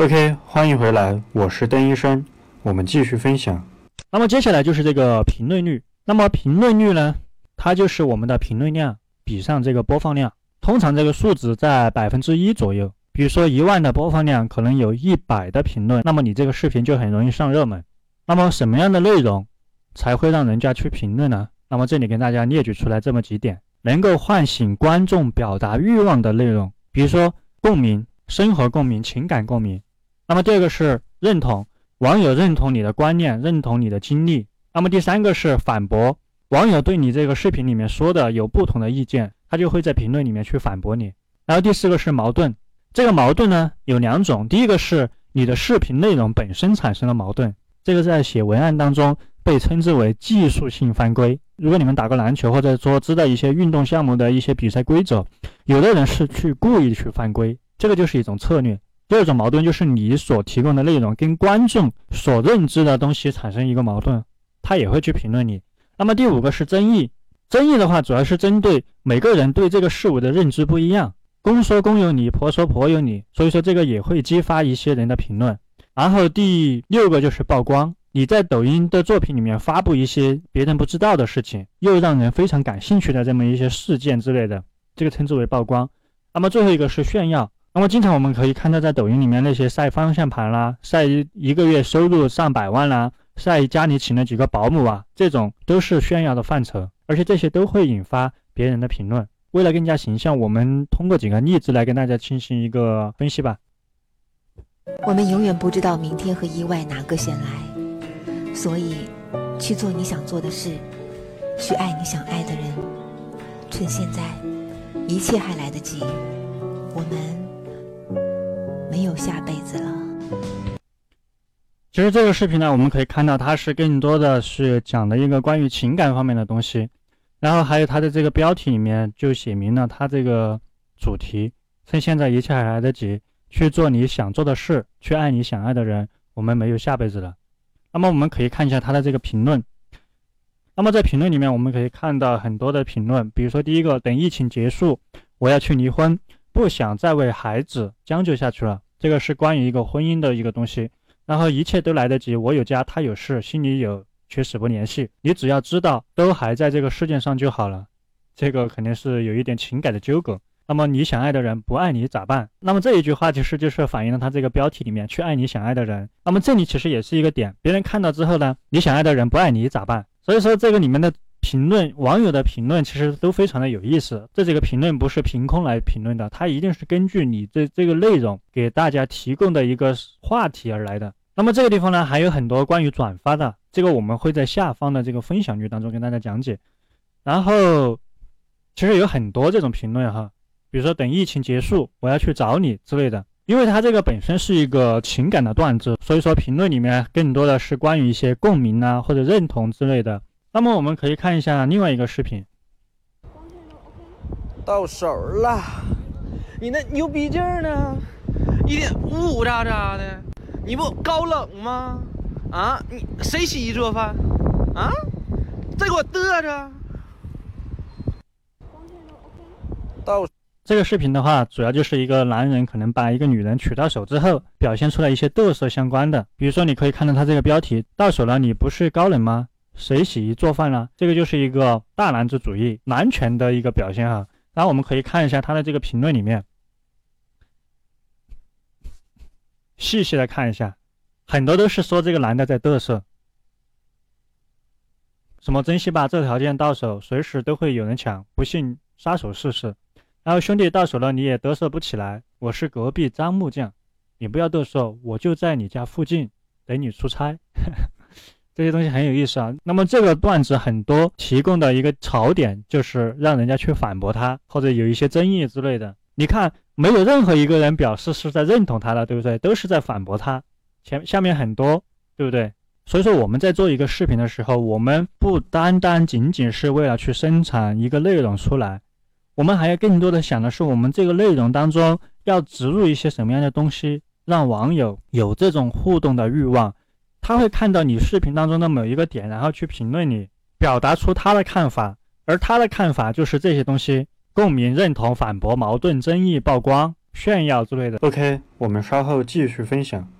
OK，欢迎回来，我是邓医生，我们继续分享。那么接下来就是这个评论率。那么评论率呢，它就是我们的评论量比上这个播放量，通常这个数值在百分之一左右。比如说一万的播放量，可能有一百的评论，那么你这个视频就很容易上热门。那么什么样的内容才会让人家去评论呢？那么这里跟大家列举出来这么几点，能够唤醒观众表达欲望的内容，比如说共鸣、生活共鸣、情感共鸣。那么第二个是认同，网友认同你的观念，认同你的经历。那么第三个是反驳，网友对你这个视频里面说的有不同的意见，他就会在评论里面去反驳你。然后第四个是矛盾，这个矛盾呢有两种，第一个是你的视频内容本身产生了矛盾，这个在写文案当中被称之为技术性犯规。如果你们打过篮球，或者说知道一些运动项目的一些比赛规则，有的人是去故意去犯规，这个就是一种策略。第二种矛盾就是你所提供的内容跟观众所认知的东西产生一个矛盾，他也会去评论你。那么第五个是争议，争议的话主要是针对每个人对这个事物的认知不一样，公说公有理，婆说婆有理，所以说这个也会激发一些人的评论。然后第六个就是曝光，你在抖音的作品里面发布一些别人不知道的事情，又让人非常感兴趣的这么一些事件之类的，这个称之为曝光。那么最后一个是炫耀。那么经常我们可以看到，在抖音里面那些晒方向盘啦，晒一一个月收入上百万啦，晒家里请了几个保姆啊，这种都是炫耀的范畴，而且这些都会引发别人的评论。为了更加形象，我们通过几个例子来跟大家进行一个分析吧。我们永远不知道明天和意外哪个先来，所以去做你想做的事，去爱你想爱的人，趁现在，一切还来得及。我们。有下辈子了。其实这个视频呢，我们可以看到，它是更多的是讲的一个关于情感方面的东西。然后还有它的这个标题里面就写明了它这个主题：趁现在一切还来得及，去做你想做的事，去爱你想爱的人。我们没有下辈子了。那么我们可以看一下它的这个评论。那么在评论里面，我们可以看到很多的评论，比如说第一个，等疫情结束，我要去离婚。不想再为孩子将就下去了，这个是关于一个婚姻的一个东西。然后一切都来得及，我有家，他有事，心里有却死不联系。你只要知道都还在这个世界上就好了。这个肯定是有一点情感的纠葛。那么你想爱的人不爱你咋办？那么这一句话其实就是反映了他这个标题里面去爱你想爱的人。那么这里其实也是一个点，别人看到之后呢，你想爱的人不爱你咋办？所以说这个里面的。评论网友的评论其实都非常的有意思，这几个评论不是凭空来评论的，它一定是根据你这这个内容给大家提供的一个话题而来的。那么这个地方呢，还有很多关于转发的，这个我们会在下方的这个分享率当中跟大家讲解。然后其实有很多这种评论哈，比如说等疫情结束，我要去找你之类的，因为它这个本身是一个情感的段子，所以说评论里面更多的是关于一些共鸣啊或者认同之类的。那么我们可以看一下另外一个视频。到手了，你那牛逼劲儿呢？一天呜呜喳喳的，你不高冷吗？啊，你谁洗衣做饭？啊，再给我嘚着。到这个视频的话，主要就是一个男人可能把一个女人娶到手之后，表现出来一些嘚瑟相关的。比如说，你可以看到他这个标题：到手了，你不是高冷吗？谁洗衣做饭呢？这个就是一个大男子主义、男权的一个表现哈。然后我们可以看一下他的这个评论里面，细细的看一下，很多都是说这个男的在嘚瑟，什么珍惜吧，这条件到手随时都会有人抢，不信杀手试试。然后兄弟到手了你也嘚瑟不起来，我是隔壁张木匠，你不要嘚瑟，我就在你家附近等你出差。这些东西很有意思啊。那么这个段子很多提供的一个槽点就是让人家去反驳他，或者有一些争议之类的。你看，没有任何一个人表示是在认同他的，对不对？都是在反驳他。前下面很多，对不对？所以说我们在做一个视频的时候，我们不单单仅仅是为了去生产一个内容出来，我们还要更多的想的是，我们这个内容当中要植入一些什么样的东西，让网友有这种互动的欲望。他会看到你视频当中的某一个点，然后去评论你，表达出他的看法，而他的看法就是这些东西：共鸣、认同、反驳、矛盾、争议、曝光。炫耀之类的。OK，我们稍后继续分享。